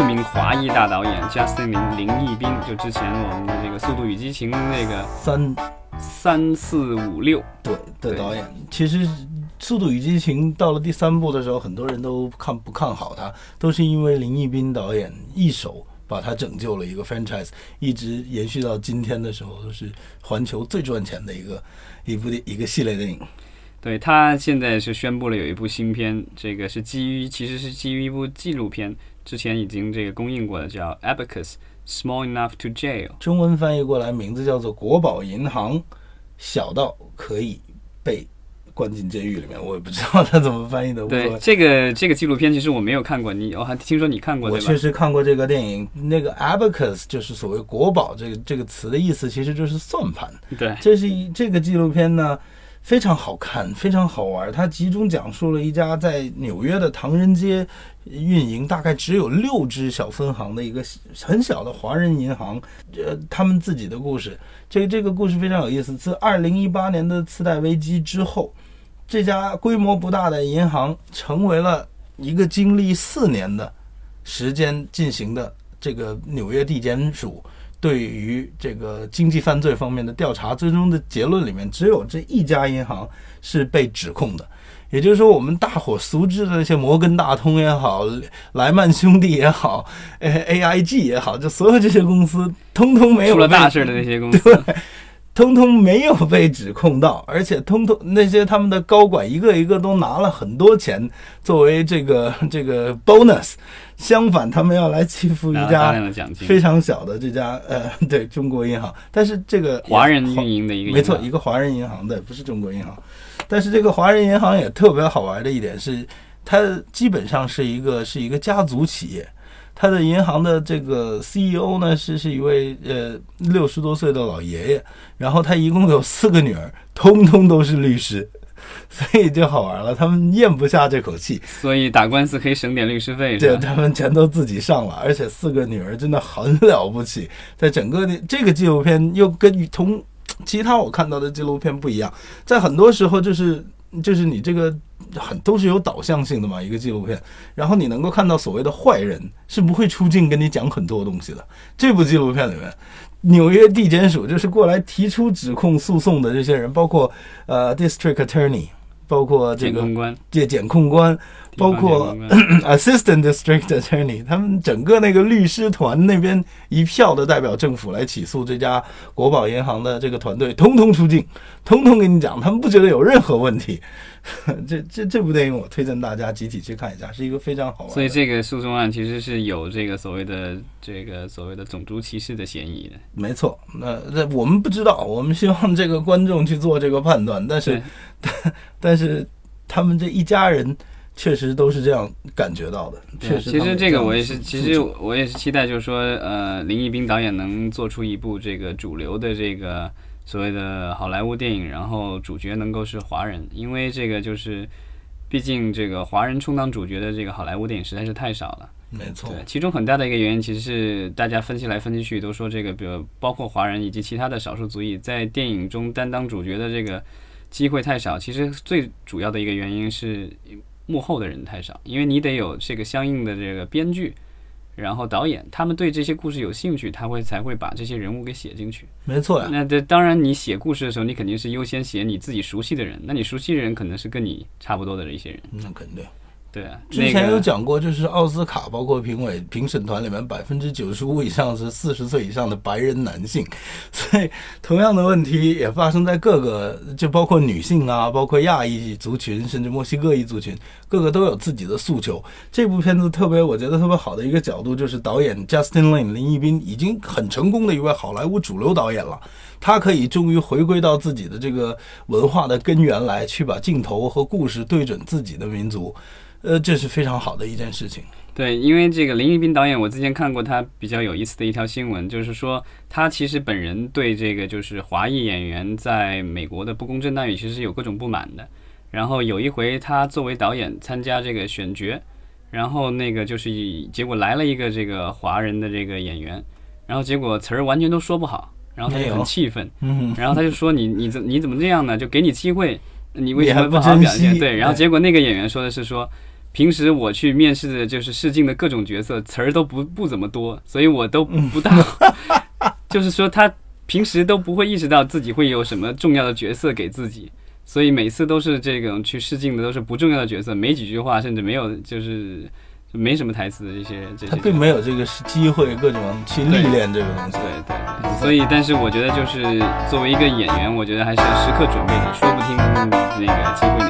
著名华裔大导演 Justin 林林毅斌，就之前我们的这个《速度与激情》那个三。三四五六，对的导演，其实《速度与激情》到了第三部的时候，很多人都看不看好它，都是因为林毅斌导演一手把它拯救了一个 franchise，一直延续到今天的时候，都是环球最赚钱的一个一部一个系列电影。对他现在是宣布了有一部新片，这个是基于其实是基于一部纪录片，之前已经这个公映过的，叫 Abacus Small Enough to Jail。中文翻译过来名字叫做《国宝银行》，小到可以被关进监狱里面，我也不知道他怎么翻译的。对这个这个纪录片，其实我没有看过，你我还听说你看过我确？实看过这个电影，那个 abacus 就是所谓国宝这个这个词的意思，其实就是算盘。对，这是一这个纪录片呢，非常好看，非常好玩。它集中讲述了一家在纽约的唐人街运营，大概只有六支小分行的一个很小的华人银行，呃，他们自己的故事。这个这个故事非常有意思。自二零一八年的次贷危机之后，这家规模不大的银行成为了一个经历四年的时间进行的这个纽约地检署对于这个经济犯罪方面的调查，最终的结论里面只有这一家银行是被指控的。也就是说，我们大伙熟知的那些摩根大通也好，莱曼兄弟也好，呃，AIG 也好，就所有这些公司，通通没有出了大事的那些公司，通通没有被指控到，而且通通那些他们的高管一个一个都拿了很多钱作为这个 这个 bonus，相反他们要来欺负一家。非常小的这家呃 对中国银行，但是这个华人运营的一个没错，一个华人银行对，不是中国银行，但是这个华人银行也特别好玩的一点是，它基本上是一个是一个家族企业。它的银行的这个 CEO 呢是是一位呃六十多岁的老爷爷，然后他一共有四个女儿，通通都是律师，所以就好玩了，他们咽不下这口气，所以打官司可以省点律师费，是对，吧？他们全都自己上了，而且四个女儿真的很了不起。在整个的这个纪录片又跟同其他我看到的纪录片不一样，在很多时候就是就是你这个很都是有导向性的嘛，一个纪录片，然后你能够看到所谓的坏人是不会出镜跟你讲很多东西的。这部纪录片里面。纽约地检署就是过来提出指控诉讼的这些人，包括呃 district attorney，包括这个检控官，检检控官，包括 assistant district attorney，他们整个那个律师团那边一票的代表政府来起诉这家国宝银行的这个团队，通通出境，通通跟你讲，他们不觉得有任何问题。这这这部电影我推荐大家集体去看一下，是一个非常好玩。所以这个诉讼案其实是有这个所谓的这个所谓的种族歧视的嫌疑的。没错，那那我们不知道，我们希望这个观众去做这个判断，但是对 但是他们这一家人确实都是这样感觉到的，确实其实这个我也是，其实我也是期待，就是说，呃，林毅斌导演能做出一部这个主流的这个所谓的好莱坞电影，然后主角能够是华人，因为这个就是，毕竟这个华人充当主角的这个好莱坞电影实在是太少了。没错对，，其中很大的一个原因其实是大家分析来分析去都说这个，比如包括华人以及其他的少数族裔在电影中担当主角的这个机会太少。其实最主要的一个原因是幕后的人太少，因为你得有这个相应的这个编剧，然后导演，他们对这些故事有兴趣，他会才会把这些人物给写进去。没错呀，那这当然，你写故事的时候，你肯定是优先写你自己熟悉的人。那你熟悉的人可能是跟你差不多的一些人，那肯定。对啊。之前有讲过，就是奥斯卡包括评委评审团里面百分之九十五以上是四十岁以上的白人男性，所以同样的问题也发生在各个，就包括女性啊，包括亚裔族群，甚至墨西哥裔族群，各个都有自己的诉求。这部片子特别，我觉得特别好的一个角度就是导演 Justin Lin 林一斌已经很成功的一位好莱坞主流导演了。他可以终于回归到自己的这个文化的根源来，去把镜头和故事对准自己的民族，呃，这是非常好的一件事情。对，因为这个林毅斌导演，我之前看过他比较有意思的一条新闻，就是说他其实本人对这个就是华裔演员在美国的不公正待遇，其实是有各种不满的。然后有一回他作为导演参加这个选角，然后那个就是以结果来了一个这个华人的这个演员，然后结果词儿完全都说不好，然后他就很气愤，嗯，然后他就说你你怎你怎么这样呢？就给你机会，你为什么不好好表现？对，然后结果那个演员说的是说，平时我去面试的就是试镜的各种角色，词儿都不不怎么多，所以我都不大，就是说他平时都不会意识到自己会有什么重要的角色给自己，所以每次都是这种去试镜的都是不重要的角色，没几句话，甚至没有就是就没什么台词的这些这些。他并没有这个机会，各种去历练这个东西。对对对，所以但是我觉得就是作为一个演员，我觉得还是要时刻准备着，说不定那个机会。